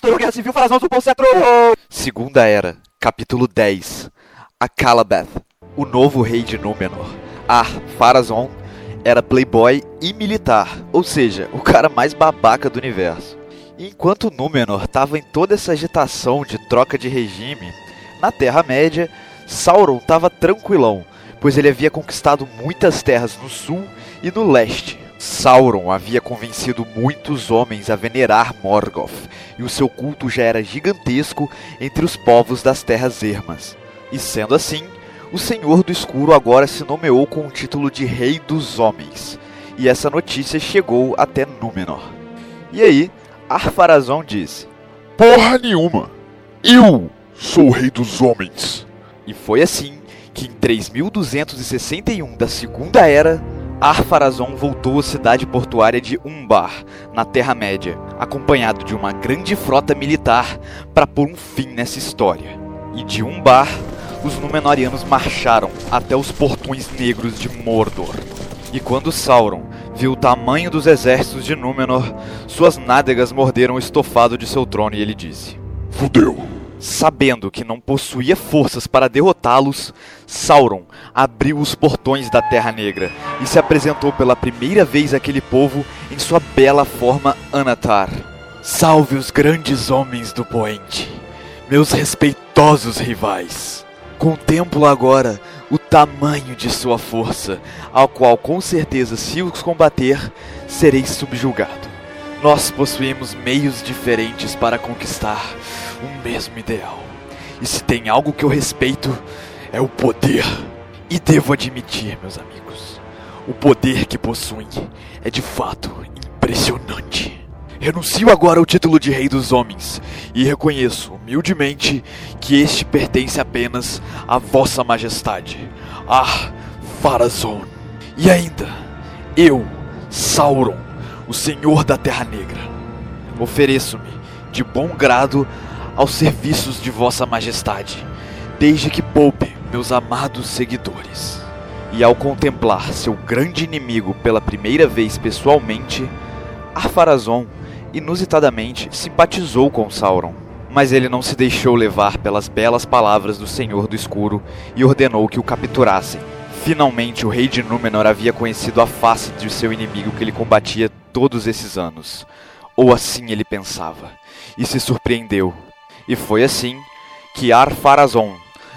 Guerra Civil, do! Segunda Era, capítulo 10 A Calabeth, o novo rei de Númenor. Ar Pharazôn era playboy e militar, ou seja, o cara mais babaca do universo. E enquanto Númenor estava em toda essa agitação de troca de regime, na Terra-média, Sauron estava tranquilão, pois ele havia conquistado muitas terras no sul e no leste. Sauron havia convencido muitos homens a venerar Morgoth, e o seu culto já era gigantesco entre os povos das terras ermas. E sendo assim, o Senhor do Escuro agora se nomeou com o título de Rei dos Homens, e essa notícia chegou até Númenor. E aí, Arpharazon disse: Porra nenhuma! Eu sou o Rei dos Homens! E foi assim que em 3261 da Segunda Era, Arpharazon voltou à cidade portuária de Umbar, na Terra-média, acompanhado de uma grande frota militar para pôr um fim nessa história. E de Umbar, os Númenóreanos marcharam até os portões negros de Mordor. E quando Sauron viu o tamanho dos exércitos de Númenor, suas nádegas morderam o estofado de seu trono e ele disse: Fudeu! Sabendo que não possuía forças para derrotá-los, Sauron abriu os portões da Terra Negra e se apresentou pela primeira vez àquele povo em sua bela forma Anatar. Salve os grandes homens do Poente, meus respeitosos rivais. Contemplo agora o tamanho de sua força, ao qual com certeza, se os combater, serei subjugado. Nós possuímos meios diferentes para conquistar um mesmo ideal. E se tem algo que eu respeito, é o poder. E devo admitir, meus amigos, o poder que possuem é de fato impressionante. Renuncio agora ao título de Rei dos Homens e reconheço humildemente que este pertence apenas a Vossa Majestade, Ar Pharazôn. E ainda, eu, Sauron, o Senhor da Terra Negra, ofereço-me de bom grado aos serviços de Vossa Majestade, desde que poupe meus amados seguidores. E ao contemplar seu grande inimigo pela primeira vez pessoalmente, Arpharazon inusitadamente simpatizou com Sauron. Mas ele não se deixou levar pelas belas palavras do Senhor do Escuro e ordenou que o capturassem. Finalmente o rei de Númenor havia conhecido a face de seu inimigo que ele combatia todos esses anos. Ou assim ele pensava, e se surpreendeu e foi assim que Ar-Pharazôn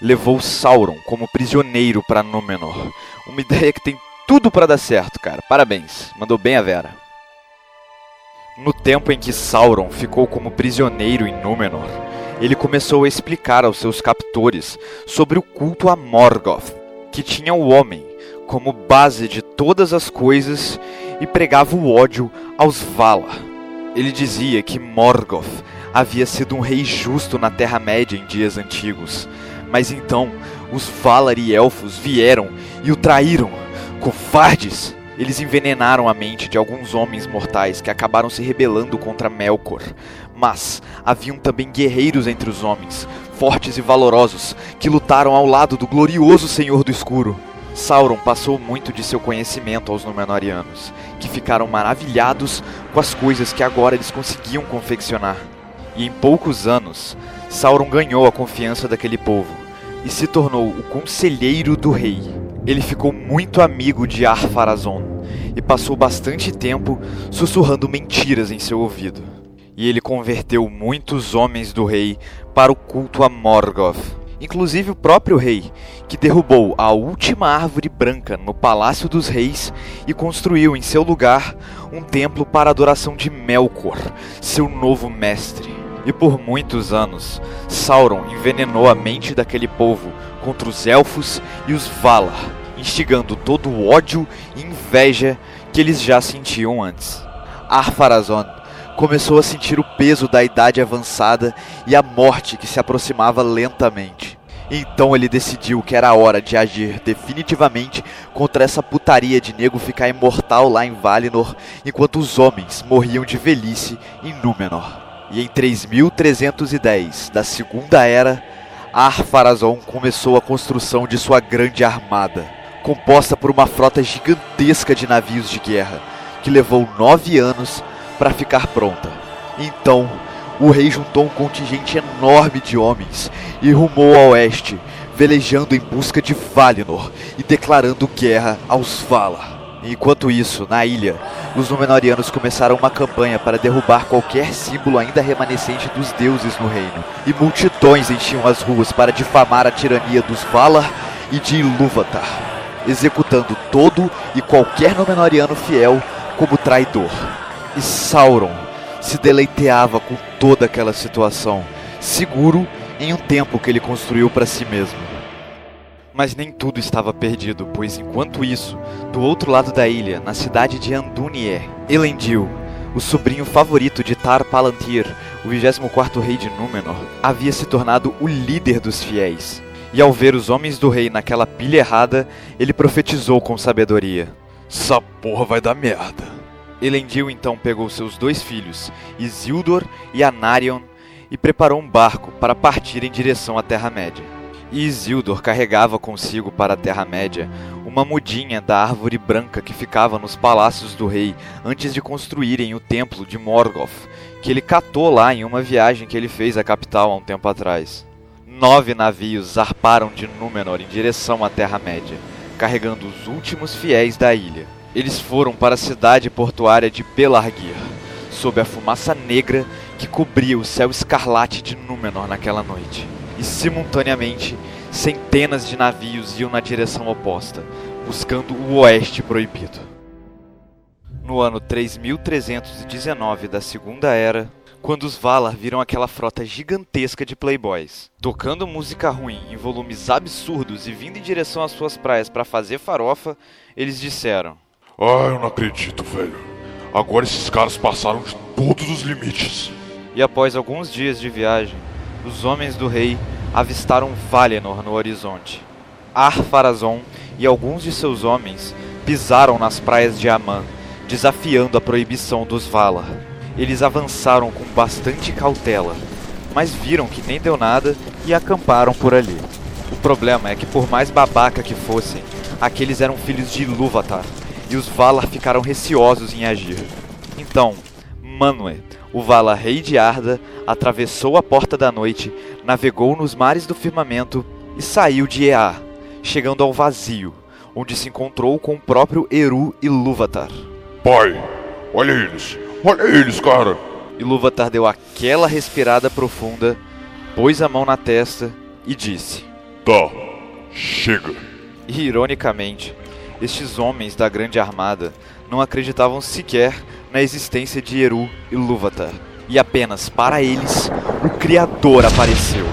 levou Sauron como prisioneiro para Númenor. Uma ideia que tem tudo para dar certo, cara. Parabéns. Mandou bem a Vera. No tempo em que Sauron ficou como prisioneiro em Númenor, ele começou a explicar aos seus captores sobre o culto a Morgoth, que tinha o homem como base de todas as coisas e pregava o ódio aos Valar. Ele dizia que Morgoth havia sido um rei justo na Terra-média em dias antigos. Mas então os Valar e Elfos vieram e o traíram. Covardes! Eles envenenaram a mente de alguns homens mortais que acabaram se rebelando contra Melkor. Mas haviam também guerreiros entre os homens, fortes e valorosos, que lutaram ao lado do glorioso Senhor do Escuro. Sauron passou muito de seu conhecimento aos Númenóreanos, que ficaram maravilhados com as coisas que agora eles conseguiam confeccionar. E em poucos anos, Sauron ganhou a confiança daquele povo e se tornou o conselheiro do rei. Ele ficou muito amigo de Ar-Pharazôn e passou bastante tempo sussurrando mentiras em seu ouvido. E ele converteu muitos homens do rei para o culto a Morgoth, inclusive o próprio rei, que derrubou a última árvore branca no Palácio dos Reis e construiu em seu lugar um templo para a adoração de Melkor, seu novo mestre. E por muitos anos, Sauron envenenou a mente daquele povo contra os elfos e os Valar, instigando todo o ódio e inveja que eles já sentiam antes. Ar-Pharazôn começou a sentir o peso da idade avançada e a morte que se aproximava lentamente. Então ele decidiu que era hora de agir definitivamente contra essa putaria de nego ficar imortal lá em Valinor, enquanto os homens morriam de velhice em Númenor. E em 3310 da Segunda Era, Ar-Pharazôn começou a construção de sua grande armada, composta por uma frota gigantesca de navios de guerra, que levou nove anos para ficar pronta. Então, o rei juntou um contingente enorme de homens e rumou a oeste, velejando em busca de Valinor e declarando guerra aos Valar. Enquanto isso, na ilha, os Númenóreanos começaram uma campanha para derrubar qualquer símbolo ainda remanescente dos deuses no reino, e multidões enchiam as ruas para difamar a tirania dos Valar e de Ilúvatar, executando todo e qualquer Númenóreano fiel como traidor. E Sauron se deleiteava com toda aquela situação, seguro em um tempo que ele construiu para si mesmo. Mas nem tudo estava perdido, pois enquanto isso, do outro lado da ilha, na cidade de Andúnier, Elendil, o sobrinho favorito de Tar Palantir, o 24º rei de Númenor, havia se tornado o líder dos fiéis. E ao ver os homens do rei naquela pilha errada, ele profetizou com sabedoria. Essa porra vai dar merda. Elendil então pegou seus dois filhos, Isildur e Anarion, e preparou um barco para partir em direção à Terra-média. E Isildur carregava consigo para a Terra-média uma mudinha da árvore branca que ficava nos palácios do rei antes de construírem o templo de Morgoth, que ele catou lá em uma viagem que ele fez à capital há um tempo atrás. Nove navios zarparam de Númenor em direção à Terra-média, carregando os últimos fiéis da ilha. Eles foram para a cidade portuária de Pelargir, sob a fumaça negra que cobria o céu escarlate de Númenor naquela noite e simultaneamente centenas de navios iam na direção oposta, buscando o Oeste Proibido. No ano 3319 da Segunda Era, quando os Valar viram aquela frota gigantesca de playboys, tocando música ruim em volumes absurdos e vindo em direção às suas praias para fazer farofa, eles disseram: Ah, eu não acredito, velho. Agora esses caras passaram de todos os limites. E após alguns dias de viagem, os homens do rei avistaram Valinor no horizonte. Ar-Pharazôn e alguns de seus homens pisaram nas praias de Aman, desafiando a proibição dos Valar. Eles avançaram com bastante cautela, mas viram que nem deu nada e acamparam por ali. O problema é que por mais babaca que fossem, aqueles eram filhos de Ilúvatar, e os Valar ficaram receosos em agir. Então, Manwë, o Valar rei de Arda, atravessou a Porta da Noite, navegou nos mares do firmamento e saiu de Ea, chegando ao vazio, onde se encontrou com o próprio Eru Ilúvatar. Pai, olha eles, olha eles, cara. Ilúvatar deu aquela respirada profunda, pôs a mão na testa e disse: Tá, chega. E, ironicamente, estes homens da grande armada não acreditavam sequer na existência de Eru e Lúvatar. E apenas para eles, o Criador apareceu,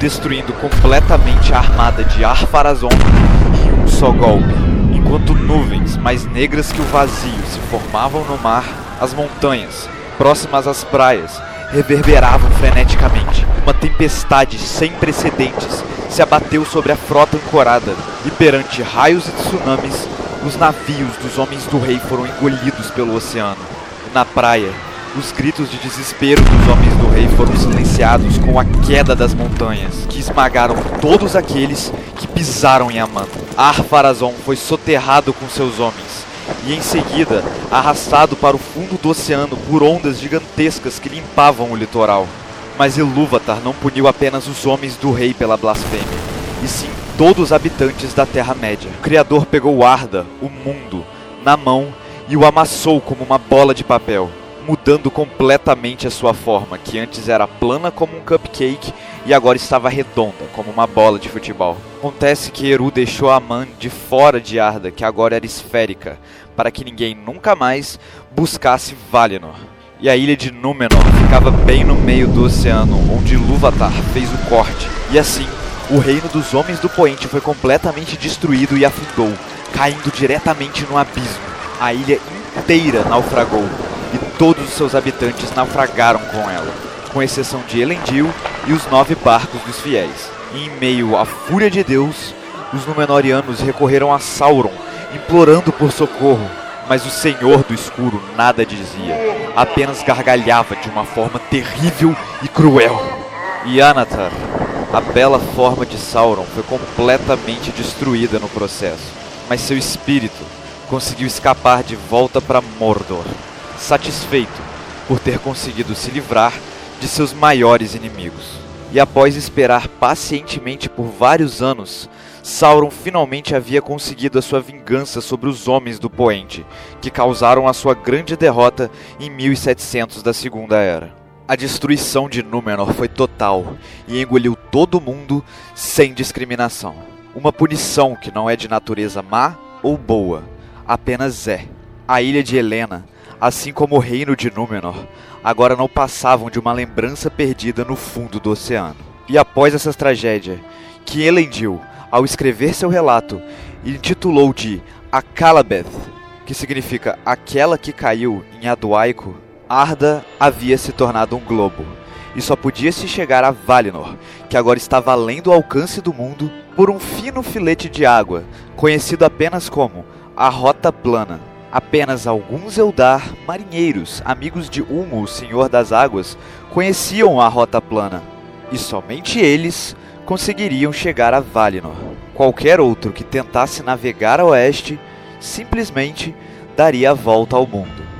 destruindo completamente a armada de Ar-Pharazôn em um só golpe. Enquanto nuvens mais negras que o vazio se formavam no mar, as montanhas, próximas às praias, reverberavam freneticamente. Uma tempestade sem precedentes se abateu sobre a frota ancorada, e perante raios e tsunamis, os navios dos homens do rei foram engolidos pelo oceano. Na praia, os gritos de desespero dos homens do rei foram silenciados com a queda das montanhas, que esmagaram todos aqueles que pisaram em Aman. Ar-Pharazôn foi soterrado com seus homens, e em seguida arrastado para o fundo do oceano por ondas gigantescas que limpavam o litoral. Mas Ilúvatar não puniu apenas os homens do rei pela blasfêmia, e sim todos os habitantes da Terra-média. O Criador pegou Arda, o mundo, na mão e o amassou como uma bola de papel, mudando completamente a sua forma, que antes era plana como um cupcake e agora estava redonda como uma bola de futebol. Acontece que Eru deixou a Man de fora de Arda, que agora era esférica, para que ninguém nunca mais buscasse Valinor. E a ilha de Númenor ficava bem no meio do oceano, onde Ilúvatar fez o corte. E assim, o reino dos homens do Poente foi completamente destruído e afundou, caindo diretamente no abismo. A ilha inteira naufragou e todos os seus habitantes naufragaram com ela, com exceção de Elendil e os nove barcos dos fiéis. E em meio à fúria de Deus, os Númenóreanos recorreram a Sauron, implorando por socorro, mas o Senhor do Escuro nada dizia, apenas gargalhava de uma forma terrível e cruel. E Anatar, a bela forma de Sauron, foi completamente destruída no processo, mas seu espírito conseguiu escapar de volta para Mordor, satisfeito por ter conseguido se livrar de seus maiores inimigos. E após esperar pacientemente por vários anos, Sauron finalmente havia conseguido a sua vingança sobre os homens do Poente, que causaram a sua grande derrota em 1700 da Segunda Era. A destruição de Númenor foi total e engoliu todo mundo sem discriminação. Uma punição que não é de natureza má ou boa, apenas é. A ilha de Helena, assim como o reino de Númenor, agora não passavam de uma lembrança perdida no fundo do oceano. E após essa tragédia, que Elendil ao escrever seu relato, intitulou de Akalabeth, que significa aquela que caiu em Aduaico, Arda havia se tornado um globo, e só podia se chegar a Valinor, que agora estava além do alcance do mundo, por um fino filete de água, conhecido apenas como a Rota Plana. Apenas alguns Eldar marinheiros, amigos de Ulmo, o Senhor das Águas, conheciam a Rota Plana, e somente eles conseguiriam chegar a Valinor. Qualquer outro que tentasse navegar a oeste simplesmente daria a volta ao mundo.